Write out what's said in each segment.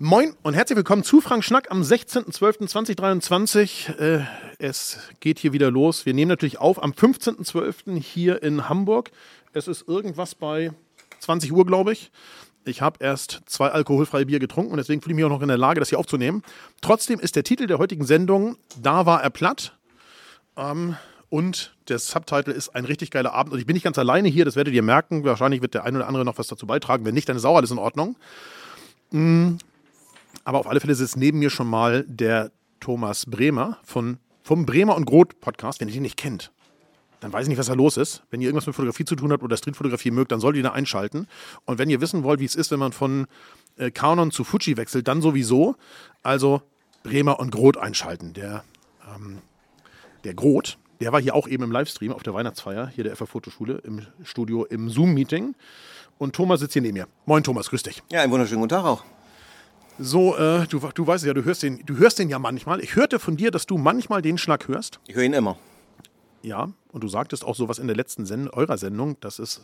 Moin und herzlich willkommen zu Frank Schnack am 16.12.2023. Äh, es geht hier wieder los. Wir nehmen natürlich auf am 15.12. hier in Hamburg. Es ist irgendwas bei 20 Uhr, glaube ich. Ich habe erst zwei alkoholfreie Bier getrunken und deswegen fühle ich mich auch noch in der Lage, das hier aufzunehmen. Trotzdem ist der Titel der heutigen Sendung Da war er platt. Ähm, und der Subtitle ist ein richtig geiler Abend. Und ich bin nicht ganz alleine hier, das werdet ihr merken. Wahrscheinlich wird der eine oder andere noch was dazu beitragen. Wenn nicht, dann ist auch alles in Ordnung. Mm, aber auf alle Fälle sitzt neben mir schon mal der Thomas Bremer von, vom Bremer und Groth Podcast. Wenn ihr den nicht kennt, dann weiß ich nicht, was da los ist. Wenn ihr irgendwas mit Fotografie zu tun habt oder Streetfotografie mögt, dann solltet ihr da einschalten. Und wenn ihr wissen wollt, wie es ist, wenn man von äh, Canon zu Fuji wechselt, dann sowieso. Also Bremer und Groth einschalten. Der, ähm, der Groth, der war hier auch eben im Livestream auf der Weihnachtsfeier, hier der FA Fotoschule im Studio im Zoom-Meeting. Und Thomas sitzt hier neben mir. Moin Thomas, grüß dich. Ja, einen wunderschönen guten Tag auch. So, äh, du, du weißt ja, du hörst, den, du hörst den ja manchmal. Ich hörte von dir, dass du manchmal den Schnack hörst. Ich höre ihn immer. Ja, und du sagtest auch sowas in der letzten Send eurer Sendung, dass es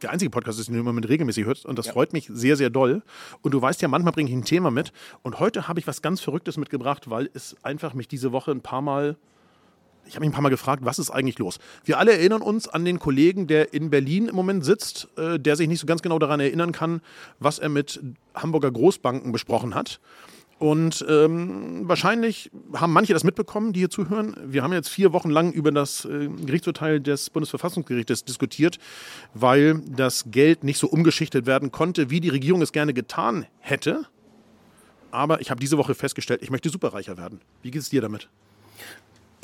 der einzige Podcast ist, den du immer mit regelmäßig hörst. Und das ja. freut mich sehr, sehr doll. Und du weißt ja, manchmal bringe ich ein Thema mit. Und heute habe ich was ganz Verrücktes mitgebracht, weil es einfach mich diese Woche ein paar Mal ich habe mich ein paar Mal gefragt, was ist eigentlich los? Wir alle erinnern uns an den Kollegen, der in Berlin im Moment sitzt, äh, der sich nicht so ganz genau daran erinnern kann, was er mit Hamburger Großbanken besprochen hat. Und ähm, wahrscheinlich haben manche das mitbekommen, die hier zuhören. Wir haben jetzt vier Wochen lang über das äh, Gerichtsurteil des Bundesverfassungsgerichtes diskutiert, weil das Geld nicht so umgeschichtet werden konnte, wie die Regierung es gerne getan hätte. Aber ich habe diese Woche festgestellt, ich möchte superreicher werden. Wie geht es dir damit?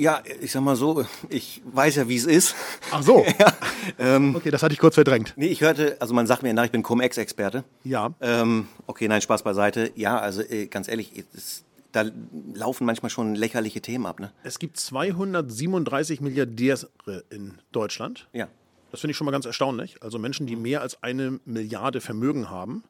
Ja, ich sag mal so, ich weiß ja, wie es ist. Ach so. ja, ähm, okay, das hatte ich kurz verdrängt. Nee, ich hörte, also man sagt mir nach, ich bin Cum-Ex-Experte. Ja. Ähm, okay, nein, Spaß beiseite. Ja, also äh, ganz ehrlich, es, da laufen manchmal schon lächerliche Themen ab. Ne? Es gibt 237 Milliardäre in Deutschland. Ja. Das finde ich schon mal ganz erstaunlich. Also Menschen, die mehr als eine Milliarde Vermögen haben.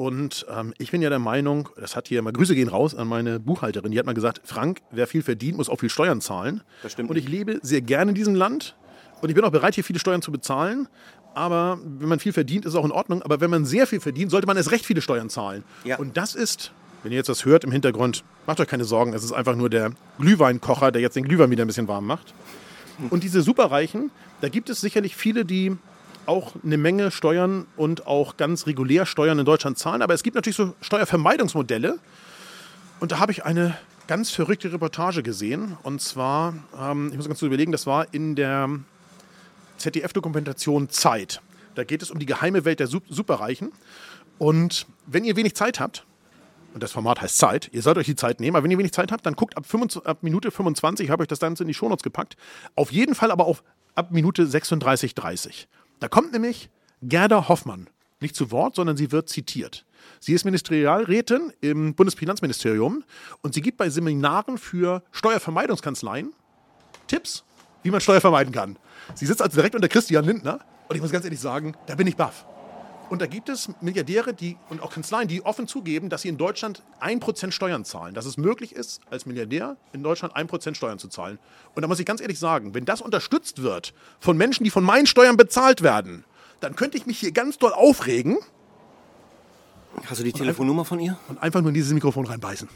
Und ähm, ich bin ja der Meinung, das hat hier mal Grüße gehen raus an meine Buchhalterin, die hat mal gesagt, Frank, wer viel verdient, muss auch viel Steuern zahlen. Das stimmt. Und ich lebe sehr gerne in diesem Land und ich bin auch bereit, hier viele Steuern zu bezahlen. Aber wenn man viel verdient, ist es auch in Ordnung. Aber wenn man sehr viel verdient, sollte man erst recht viele Steuern zahlen. Ja. Und das ist, wenn ihr jetzt das hört im Hintergrund, macht euch keine Sorgen, es ist einfach nur der Glühweinkocher, der jetzt den Glühwein wieder ein bisschen warm macht. Und diese Superreichen, da gibt es sicherlich viele, die auch eine Menge Steuern und auch ganz regulär Steuern in Deutschland zahlen. Aber es gibt natürlich so Steuervermeidungsmodelle. Und da habe ich eine ganz verrückte Reportage gesehen. Und zwar, ähm, ich muss ganz kurz überlegen, das war in der ZDF-Dokumentation Zeit. Da geht es um die geheime Welt der Superreichen. Und wenn ihr wenig Zeit habt, und das Format heißt Zeit, ihr sollt euch die Zeit nehmen, aber wenn ihr wenig Zeit habt, dann guckt ab, 25, ab Minute 25, ich habe euch das Ganze in die Shownotes gepackt, auf jeden Fall aber auch ab Minute 36,30. Da kommt nämlich Gerda Hoffmann nicht zu Wort, sondern sie wird zitiert. Sie ist Ministerialrätin im Bundesfinanzministerium und sie gibt bei Seminaren für Steuervermeidungskanzleien Tipps, wie man Steuer vermeiden kann. Sie sitzt also direkt unter Christian Lindner und ich muss ganz ehrlich sagen, da bin ich baff. Und da gibt es Milliardäre die, und auch Kanzleien, die offen zugeben, dass sie in Deutschland 1% Steuern zahlen. Dass es möglich ist, als Milliardär in Deutschland 1% Steuern zu zahlen. Und da muss ich ganz ehrlich sagen, wenn das unterstützt wird von Menschen, die von meinen Steuern bezahlt werden, dann könnte ich mich hier ganz doll aufregen. Hast du die Telefonnummer von ihr? Und einfach nur in dieses Mikrofon reinbeißen.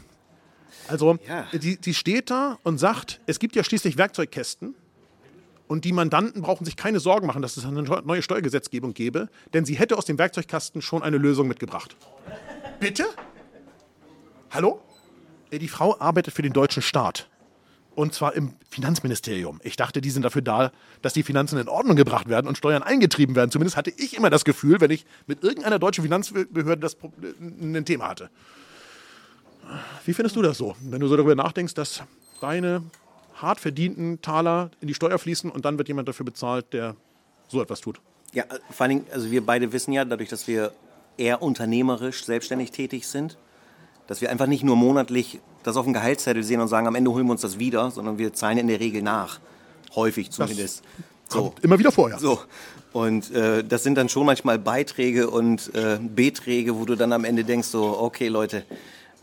Also, ja. die, die steht da und sagt, es gibt ja schließlich Werkzeugkästen und die Mandanten brauchen sich keine Sorgen machen, dass es eine neue Steuergesetzgebung gäbe, denn sie hätte aus dem Werkzeugkasten schon eine Lösung mitgebracht. Bitte? Hallo? Äh, die Frau arbeitet für den deutschen Staat. Und zwar im Finanzministerium. Ich dachte, die sind dafür da, dass die Finanzen in Ordnung gebracht werden und Steuern eingetrieben werden. Zumindest hatte ich immer das Gefühl, wenn ich mit irgendeiner deutschen Finanzbehörde das ein Thema hatte. Wie findest du das so, wenn du so darüber nachdenkst, dass deine hart verdienten Taler in die Steuer fließen und dann wird jemand dafür bezahlt, der so etwas tut. Ja, vor allen Dingen, also wir beide wissen ja, dadurch, dass wir eher unternehmerisch selbstständig tätig sind, dass wir einfach nicht nur monatlich das auf dem Gehaltszettel sehen und sagen, am Ende holen wir uns das wieder, sondern wir zahlen in der Regel nach. Häufig zumindest. Das so. Immer wieder vor, ja. So. Und äh, das sind dann schon manchmal Beiträge und äh, Beträge, wo du dann am Ende denkst, so, okay Leute,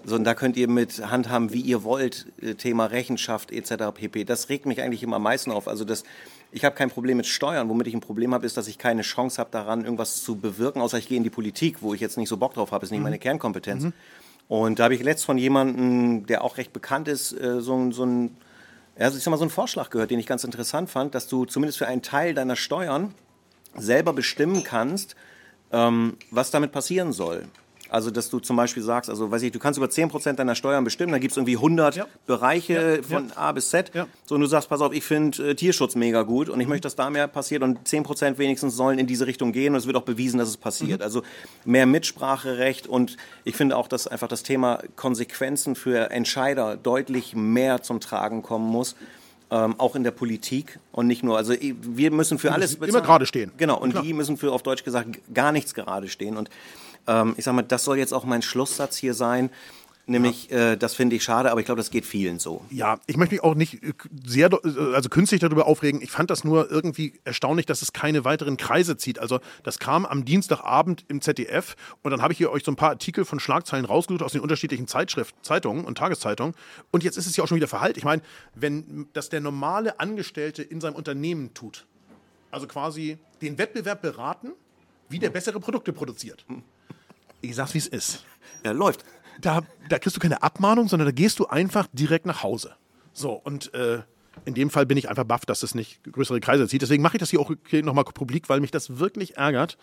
so, und da könnt ihr mit handhaben, wie ihr wollt, äh, Thema Rechenschaft etc. pp. Das regt mich eigentlich immer am meisten auf. Also das, ich habe kein Problem mit Steuern. Womit ich ein Problem habe, ist, dass ich keine Chance habe daran, irgendwas zu bewirken, außer ich gehe in die Politik, wo ich jetzt nicht so Bock drauf habe, ist nicht mhm. meine Kernkompetenz. Mhm. Und da habe ich letzt von jemandem, der auch recht bekannt ist, äh, so, so ein also ich sag mal, so einen Vorschlag gehört, den ich ganz interessant fand, dass du zumindest für einen Teil deiner Steuern selber bestimmen kannst, ähm, was damit passieren soll. Also, dass du zum Beispiel sagst, also, weiß ich, du kannst über 10% deiner Steuern bestimmen, da gibt es irgendwie 100 ja. Bereiche ja. von. A bis Z. So, und du sagst, pass auf, ich finde äh, Tierschutz mega gut und ich möchte, dass da mehr passiert und 10% wenigstens sollen in diese Richtung gehen und es wird auch bewiesen, dass es passiert. Mhm. Also, mehr Mitspracherecht und ich finde auch, dass einfach das Thema Konsequenzen für Entscheider deutlich mehr zum Tragen kommen muss. Ähm, auch in der Politik und nicht nur. Also wir müssen für alles immer gerade stehen. Genau. Und Klar. die müssen für auf Deutsch gesagt gar nichts gerade stehen. Und ähm, ich sage mal, das soll jetzt auch mein Schlusssatz hier sein. Nämlich, ja. äh, das finde ich schade, aber ich glaube, das geht vielen so. Ja, ich möchte mich auch nicht äh, sehr, äh, also künstlich darüber aufregen. Ich fand das nur irgendwie erstaunlich, dass es keine weiteren Kreise zieht. Also, das kam am Dienstagabend im ZDF und dann habe ich hier euch so ein paar Artikel von Schlagzeilen rausgesucht aus den unterschiedlichen Zeitschriften, Zeitungen und Tageszeitungen. Und jetzt ist es ja auch schon wieder Verhalt. Ich meine, wenn das der normale Angestellte in seinem Unternehmen tut, also quasi den Wettbewerb beraten, wie der bessere Produkte produziert. Ich sag's, wie es ist. Ja, läuft. Da, da kriegst du keine Abmahnung, sondern da gehst du einfach direkt nach Hause. So, und äh, in dem Fall bin ich einfach baff, dass es nicht größere Kreise zieht. Deswegen mache ich das hier auch nochmal publik, weil mich das wirklich ärgert.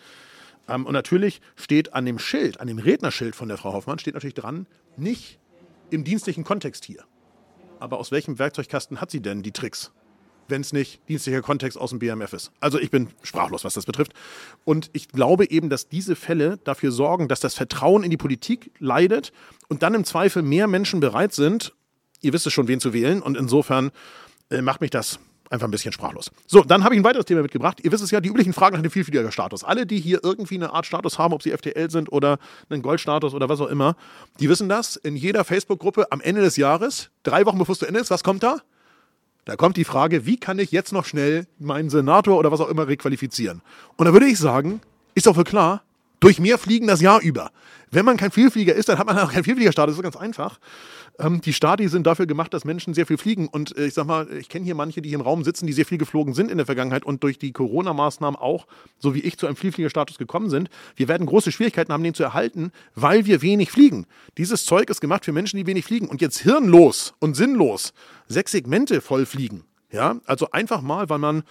Ähm, und natürlich steht an dem Schild, an dem Rednerschild von der Frau Hoffmann, steht natürlich dran, nicht im dienstlichen Kontext hier. Aber aus welchem Werkzeugkasten hat sie denn die Tricks? Wenn es nicht dienstlicher Kontext aus dem BMF ist. Also ich bin sprachlos, was das betrifft. Und ich glaube eben, dass diese Fälle dafür sorgen, dass das Vertrauen in die Politik leidet und dann im Zweifel mehr Menschen bereit sind, ihr wisst es schon, wen zu wählen. Und insofern äh, macht mich das einfach ein bisschen sprachlos. So, dann habe ich ein weiteres Thema mitgebracht. Ihr wisst es ja, die üblichen Fragen nach dem Vielflieger-Status. Alle, die hier irgendwie eine Art Status haben, ob sie FTL sind oder einen Goldstatus oder was auch immer, die wissen das. In jeder Facebook-Gruppe am Ende des Jahres, drei Wochen bevor es zu Ende ist, was kommt da? Da kommt die Frage, wie kann ich jetzt noch schnell meinen Senator oder was auch immer requalifizieren? Und da würde ich sagen, ist doch wohl klar, durch mehr Fliegen das Jahr über. Wenn man kein Vielflieger ist, dann hat man auch keinen Vielfliegerstatus. Das ist ganz einfach. Ähm, die Stati sind dafür gemacht, dass Menschen sehr viel fliegen. Und äh, ich sag mal, ich kenne hier manche, die hier im Raum sitzen, die sehr viel geflogen sind in der Vergangenheit und durch die Corona-Maßnahmen auch, so wie ich, zu einem Vielfliegerstatus gekommen sind. Wir werden große Schwierigkeiten haben, den zu erhalten, weil wir wenig fliegen. Dieses Zeug ist gemacht für Menschen, die wenig fliegen. Und jetzt hirnlos und sinnlos sechs Segmente voll fliegen. Ja, also einfach mal, weil man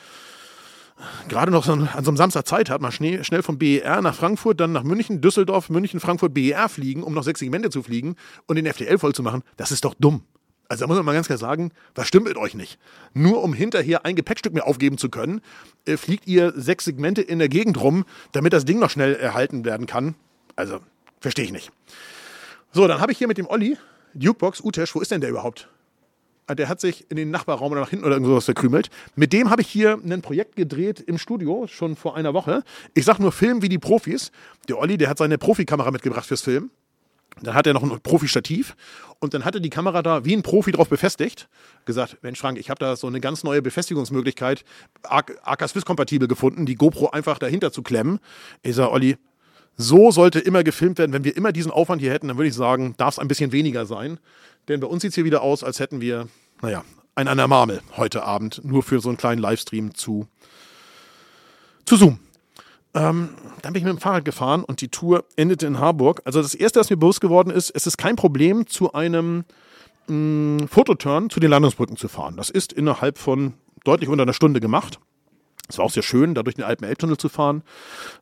gerade noch so an so einem Samstag Zeit hat, mal schnell, schnell vom BER nach Frankfurt, dann nach München, Düsseldorf, München, Frankfurt, BER fliegen, um noch sechs Segmente zu fliegen und den FDL voll zu machen, das ist doch dumm. Also da muss man mal ganz klar sagen, was stimmt mit euch nicht? Nur um hinterher ein Gepäckstück mehr aufgeben zu können, äh, fliegt ihr sechs Segmente in der Gegend rum, damit das Ding noch schnell erhalten werden kann. Also, verstehe ich nicht. So, dann habe ich hier mit dem Olli, Dukebox, Utesh, wo ist denn der überhaupt? Ah, der hat sich in den Nachbarraum oder nach hinten oder irgendwas verkrümelt. Mit dem habe ich hier ein Projekt gedreht im Studio, schon vor einer Woche. Ich sage nur Film wie die Profis. Der Olli, der hat seine Profikamera mitgebracht fürs Film. Dann hat er noch ein Profi-Stativ und dann hat er die Kamera da wie ein Profi drauf befestigt. Gesagt, Mensch Frank, ich habe da so eine ganz neue Befestigungsmöglichkeit, AK Swiss-kompatibel gefunden, die GoPro einfach dahinter zu klemmen. Ich sage, Olli, so sollte immer gefilmt werden. Wenn wir immer diesen Aufwand hier hätten, dann würde ich sagen, darf es ein bisschen weniger sein. Denn bei uns sieht es hier wieder aus, als hätten wir, naja, ein an der Marmel heute Abend, nur für so einen kleinen Livestream zu, zu Zoom. Ähm, dann bin ich mit dem Fahrrad gefahren und die Tour endete in Harburg. Also das Erste, was mir bewusst geworden ist, es ist kein Problem, zu einem mh, mm, Fototurn zu den Landungsbrücken zu fahren. Das ist innerhalb von deutlich unter einer Stunde gemacht. Es war auch sehr schön, da durch den Alpen-Elbtunnel zu fahren.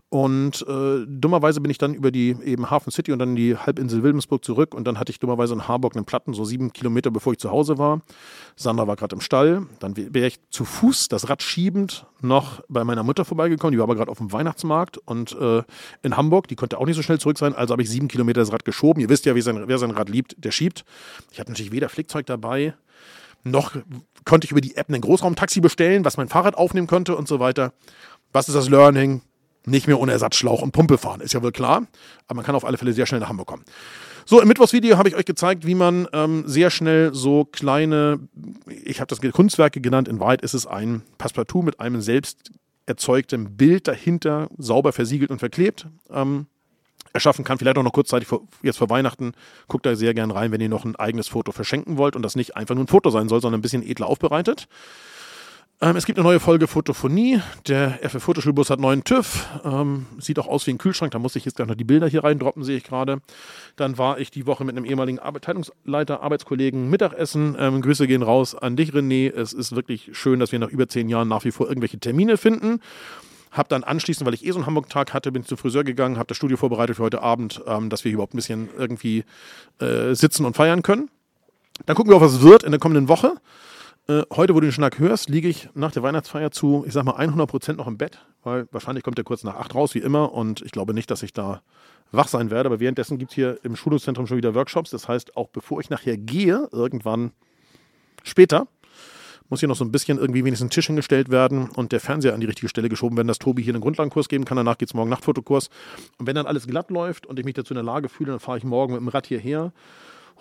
Und äh, dummerweise bin ich dann über die eben Hafen City und dann die Halbinsel Wilmsburg zurück. Und dann hatte ich dummerweise in Harburg einen Platten, so sieben Kilometer bevor ich zu Hause war. Sandra war gerade im Stall. Dann wäre ich zu Fuß, das Rad schiebend, noch bei meiner Mutter vorbeigekommen. Die war aber gerade auf dem Weihnachtsmarkt und äh, in Hamburg. Die konnte auch nicht so schnell zurück sein. Also habe ich sieben Kilometer das Rad geschoben. Ihr wisst ja, sein, wer sein Rad liebt, der schiebt. Ich hatte natürlich weder Flickzeug dabei, noch konnte ich über die App ein Großraumtaxi bestellen, was mein Fahrrad aufnehmen könnte und so weiter. Was ist das Learning? Nicht mehr ohne Ersatzschlauch und Pumpe fahren, ist ja wohl klar. Aber man kann auf alle Fälle sehr schnell nach Hamburg kommen. So, im Mittwochsvideo habe ich euch gezeigt, wie man ähm, sehr schnell so kleine, ich habe das Kunstwerke genannt, in Wahrheit ist es ein Passepartout mit einem selbst erzeugten Bild dahinter, sauber versiegelt und verklebt. Ähm, erschaffen kann. Vielleicht auch noch kurzzeitig vor, jetzt vor Weihnachten. Guckt da sehr gern rein, wenn ihr noch ein eigenes Foto verschenken wollt und das nicht einfach nur ein Foto sein soll, sondern ein bisschen edler aufbereitet. Ähm, es gibt eine neue Folge Fotophonie. Der FF Fotoschulbus hat neuen TÜV. Ähm, sieht auch aus wie ein Kühlschrank. Da muss ich jetzt gleich noch die Bilder hier reindroppen, sehe ich gerade. Dann war ich die Woche mit einem ehemaligen Abteilungsleiter, Arbeitskollegen Mittagessen. Ähm, Grüße gehen raus an dich, René. Es ist wirklich schön, dass wir nach über zehn Jahren nach wie vor irgendwelche Termine finden. Hab dann anschließend, weil ich eh so einen Hamburg-Tag hatte, bin ich zum Friseur gegangen, habe das Studio vorbereitet für heute Abend, ähm, dass wir überhaupt ein bisschen irgendwie äh, sitzen und feiern können. Dann gucken wir, was es wird in der kommenden Woche. Äh, heute, wo du den Schnack hörst, liege ich nach der Weihnachtsfeier zu, ich sag mal, 100 Prozent noch im Bett, weil wahrscheinlich kommt der kurz nach acht raus, wie immer. Und ich glaube nicht, dass ich da wach sein werde. Aber währenddessen gibt es hier im Schulungszentrum schon wieder Workshops. Das heißt, auch bevor ich nachher gehe, irgendwann später, muss hier noch so ein bisschen irgendwie wenigstens ein Tisch hingestellt werden und der Fernseher an die richtige Stelle geschoben werden, dass Tobi hier einen Grundlagenkurs geben kann. Danach geht es morgen Nachtfotokurs. Und wenn dann alles glatt läuft und ich mich dazu in der Lage fühle, dann fahre ich morgen mit dem Rad hierher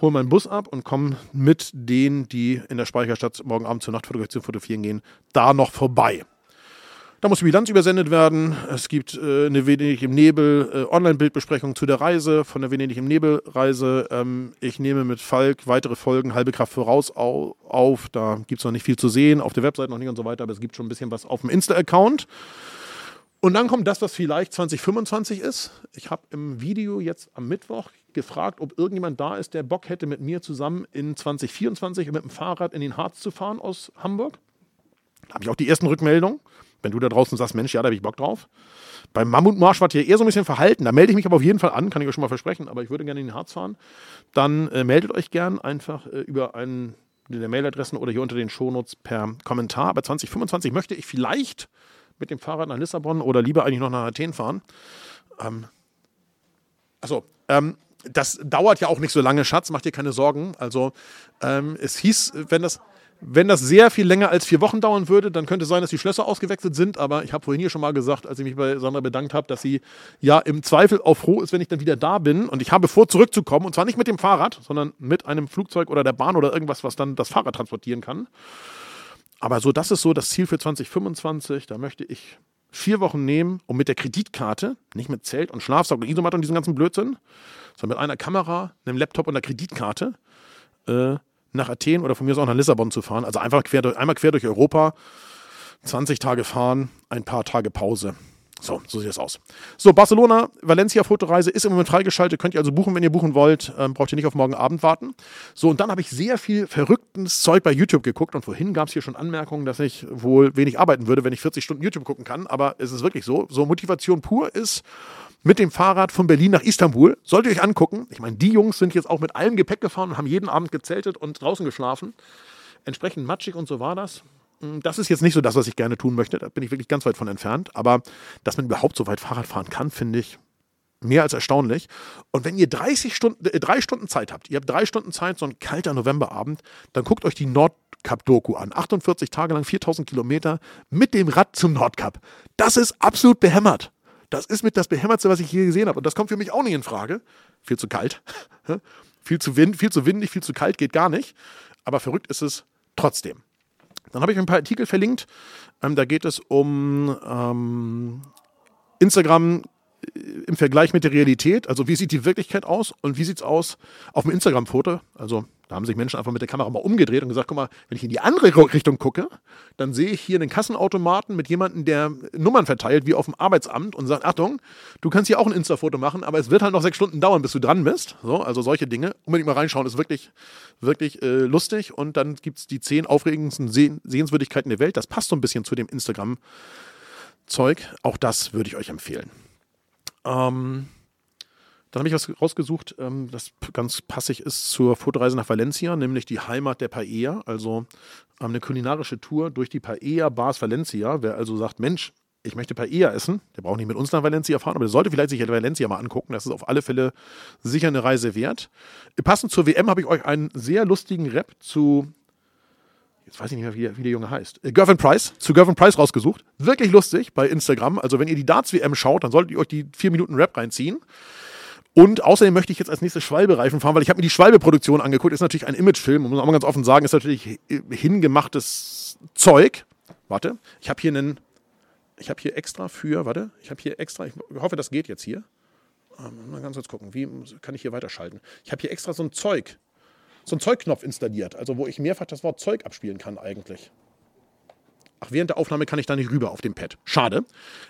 hole meinen Bus ab und komme mit denen, die in der Speicherstadt morgen Abend zur Nachtfotografie fotografieren gehen, da noch vorbei. Da muss die Bilanz übersendet werden. Es gibt äh, eine Venedig im Nebel äh, Online-Bildbesprechung zu der Reise, von der Venedig im Nebel-Reise. Ähm, ich nehme mit Falk weitere Folgen halbe Kraft voraus au auf. Da gibt es noch nicht viel zu sehen, auf der Website noch nicht und so weiter, aber es gibt schon ein bisschen was auf dem Insta-Account. Und dann kommt das, was vielleicht 2025 ist. Ich habe im Video jetzt am Mittwoch gefragt, ob irgendjemand da ist, der Bock hätte, mit mir zusammen in 2024 mit dem Fahrrad in den Harz zu fahren aus Hamburg. Da habe ich auch die ersten Rückmeldungen. Wenn du da draußen sagst, Mensch, ja, da habe ich Bock drauf. Beim Mammutmarsch war ihr eher so ein bisschen verhalten. Da melde ich mich aber auf jeden Fall an, kann ich euch schon mal versprechen, aber ich würde gerne in den Harz fahren. Dann äh, meldet euch gern einfach äh, über einen der Mailadressen oder hier unter den Shownotes per Kommentar. Aber 2025 möchte ich vielleicht mit dem Fahrrad nach Lissabon oder lieber eigentlich noch nach Athen fahren. Ähm, achso, ähm, das dauert ja auch nicht so lange, Schatz, mach dir keine Sorgen. Also ähm, es hieß, wenn das, wenn das sehr viel länger als vier Wochen dauern würde, dann könnte es sein, dass die Schlösser ausgewechselt sind. Aber ich habe vorhin hier schon mal gesagt, als ich mich bei Sandra bedankt habe, dass sie ja im Zweifel auch froh ist, wenn ich dann wieder da bin. Und ich habe vor, zurückzukommen. Und zwar nicht mit dem Fahrrad, sondern mit einem Flugzeug oder der Bahn oder irgendwas, was dann das Fahrrad transportieren kann. Aber so, das ist so das Ziel für 2025. Da möchte ich vier Wochen nehmen, um mit der Kreditkarte, nicht mit Zelt und Schlafsack und Isomatte und diesem ganzen Blödsinn, sondern mit einer Kamera, einem Laptop und einer Kreditkarte äh, nach Athen oder von mir aus auch nach Lissabon zu fahren. Also einfach quer durch, einmal quer durch Europa, 20 Tage fahren, ein paar Tage Pause. So, so sieht das aus. So, Barcelona, Valencia Fotoreise ist im Moment freigeschaltet. Könnt ihr also buchen, wenn ihr buchen wollt. Ähm, braucht ihr nicht auf morgen Abend warten. So, und dann habe ich sehr viel verrücktes Zeug bei YouTube geguckt. Und vorhin gab es hier schon Anmerkungen, dass ich wohl wenig arbeiten würde, wenn ich 40 Stunden YouTube gucken kann. Aber es ist wirklich so. So, Motivation pur ist mit dem Fahrrad von Berlin nach Istanbul. Solltet ihr euch angucken. Ich meine, die Jungs sind jetzt auch mit allem Gepäck gefahren und haben jeden Abend gezeltet und draußen geschlafen. Entsprechend matschig und so war das. Hm, das ist jetzt nicht so das, was ich gerne tun möchte. Da bin ich wirklich ganz weit von entfernt. Aber dass man überhaupt so weit Fahrrad fahren kann, finde ich mehr als erstaunlich. Und wenn ihr 30 Stunden, äh, drei Stunden Zeit habt, ihr habt drei Stunden Zeit, so ein kalter Novemberabend, dann guckt euch die Nordkap-Doku an. 48 Tage lang, 4000 Kilometer mit dem Rad zum Nordkap. Das ist absolut behämmert. Das ist mit das Behämmertste, was ich je gesehen habe. Und das kommt für mich auch nicht in Frage. Viel zu kalt. viel, zu wind, viel zu windig, viel zu kalt, geht gar nicht. Aber verrückt ist es trotzdem. Dann habe ich ein paar Artikel verlinkt. Ähm, da geht es um ähm, Instagram äh, im Vergleich mit der Realität. Also wie sieht die Wirklichkeit aus und wie sieht es aus auf dem Instagram-Foto? Also da haben sich Menschen einfach mit der Kamera mal umgedreht und gesagt, guck mal, wenn ich in die andere Richtung gucke, dann sehe ich hier einen Kassenautomaten mit jemandem, der Nummern verteilt, wie auf dem Arbeitsamt und sagt, Achtung, du kannst hier auch ein Insta-Foto machen, aber es wird halt noch sechs Stunden dauern, bis du dran bist. So, also solche Dinge. Unbedingt mal reinschauen, ist wirklich, wirklich äh, lustig. Und dann gibt es die zehn aufregendsten Seh Sehenswürdigkeiten der Welt. Das passt so ein bisschen zu dem Instagram-Zeug. Auch das würde ich euch empfehlen. Ähm, dann habe ich was rausgesucht, ähm, das ganz passig ist zur Fotoreise nach Valencia, nämlich die Heimat der Paella, also ähm, eine kulinarische Tour durch die Paella Bars Valencia. Wer also sagt, Mensch, ich möchte Paella essen, der braucht nicht mit uns nach Valencia fahren, aber der sollte vielleicht sich Valencia mal angucken. Das ist auf alle Fälle sicher eine Reise wert. Passend zur WM habe ich euch einen sehr lustigen Rap zu jetzt weiß ich nicht mehr, wie, wie der Junge heißt, äh, Gervin Price, zu Gervin Price rausgesucht. Wirklich lustig bei Instagram. Also wenn ihr die Darts-WM schaut, dann solltet ihr euch die vier Minuten Rap reinziehen. Und außerdem möchte ich jetzt als nächstes Schwalbe-Reifen fahren, weil ich habe mir die Schwalbe-Produktion angeguckt. Ist natürlich ein Imagefilm, muss man ganz offen sagen, ist natürlich hingemachtes Zeug. Warte, ich habe hier einen, ich habe hier extra für, warte, ich habe hier extra, ich hoffe, das geht jetzt hier. Ähm, mal ganz kurz gucken, wie kann ich hier weiterschalten? Ich habe hier extra so ein Zeug, so ein Zeugknopf installiert, also wo ich mehrfach das Wort Zeug abspielen kann eigentlich. Ach, während der Aufnahme kann ich da nicht rüber auf dem Pad. Schade.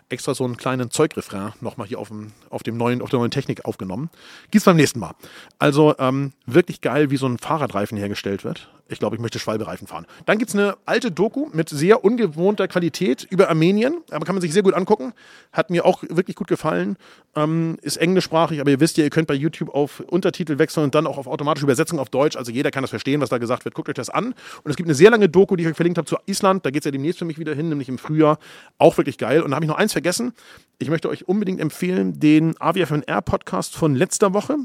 Extra so einen kleinen Zeugrefrain nochmal hier auf dem, auf dem neuen, auf der neuen Technik aufgenommen. Gibt's beim nächsten Mal. Also ähm, wirklich geil, wie so ein Fahrradreifen hergestellt wird. Ich glaube, ich möchte Schwalbereifen fahren. Dann gibt's eine alte Doku mit sehr ungewohnter Qualität über Armenien. Aber kann man sich sehr gut angucken. Hat mir auch wirklich gut gefallen. Ähm, ist englischsprachig, aber ihr wisst ja, ihr könnt bei YouTube auf Untertitel wechseln und dann auch auf automatische Übersetzung auf Deutsch. Also jeder kann das verstehen, was da gesagt wird. Guckt euch das an. Und es gibt eine sehr lange Doku, die ich euch verlinkt habe zu Island. Da geht's ja demnächst für mich wieder hin, nämlich im Frühjahr. Auch wirklich geil. Und da habe ich noch eins vergessen. Ich möchte euch unbedingt empfehlen, den AWFNR Podcast von letzter Woche.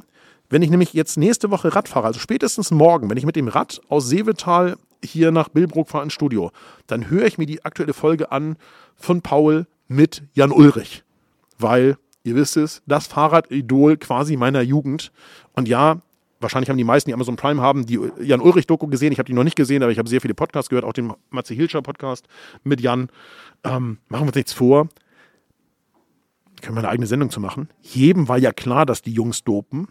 Wenn ich nämlich jetzt nächste Woche Rad fahre, also spätestens morgen, wenn ich mit dem Rad aus Seevetal hier nach Billbrook fahre ins Studio, dann höre ich mir die aktuelle Folge an von Paul mit Jan Ulrich. Weil, ihr wisst es, das Fahrradidol quasi meiner Jugend. Und ja, wahrscheinlich haben die meisten, die Amazon Prime haben, die Jan Ulrich-Doku gesehen. Ich habe die noch nicht gesehen, aber ich habe sehr viele Podcasts gehört, auch den Matze Hilscher Podcast mit Jan. Ähm, machen wir uns nichts vor. Können wir eine eigene Sendung zu machen? Jedem war ja klar, dass die Jungs dopen.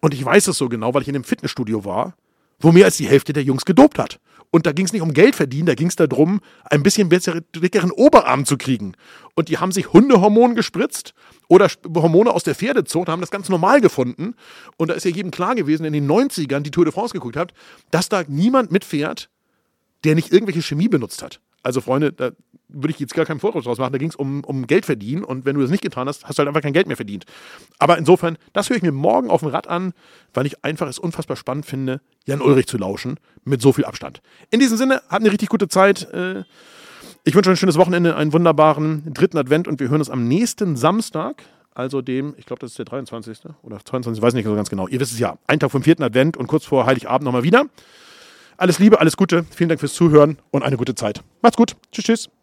Und ich weiß es so genau, weil ich in einem Fitnessstudio war, wo mehr als die Hälfte der Jungs gedopt hat. Und da ging es nicht um Geld verdienen, da ging es darum, ein bisschen bessere, dickeren Oberarm zu kriegen. Und die haben sich Hundehormone gespritzt oder Hormone aus der Pferdezucht, haben das ganz normal gefunden. Und da ist ja jedem klar gewesen, in den 90ern, die Tour de France geguckt hat, dass da niemand mitfährt, der nicht irgendwelche Chemie benutzt hat. Also Freunde, da würde ich jetzt gar keinen Vorwurf draus machen, da ging es um, um Geld verdienen und wenn du das nicht getan hast, hast du halt einfach kein Geld mehr verdient. Aber insofern, das höre ich mir morgen auf dem Rad an, weil ich einfach es unfassbar spannend finde, Jan Ulrich zu lauschen mit so viel Abstand. In diesem Sinne, habt eine richtig gute Zeit. Äh, ich wünsche euch ein schönes Wochenende, einen wunderbaren dritten Advent und wir hören uns am nächsten Samstag, also dem, ich glaube, das ist der 23. oder 22. Ich weiß nicht so ganz genau. Ihr wisst es ja, ein Tag vom vierten Advent und kurz vor Heiligabend nochmal wieder. Alles Liebe, alles Gute. Vielen Dank fürs Zuhören und eine gute Zeit. Macht's gut. Tschüss, tschüss.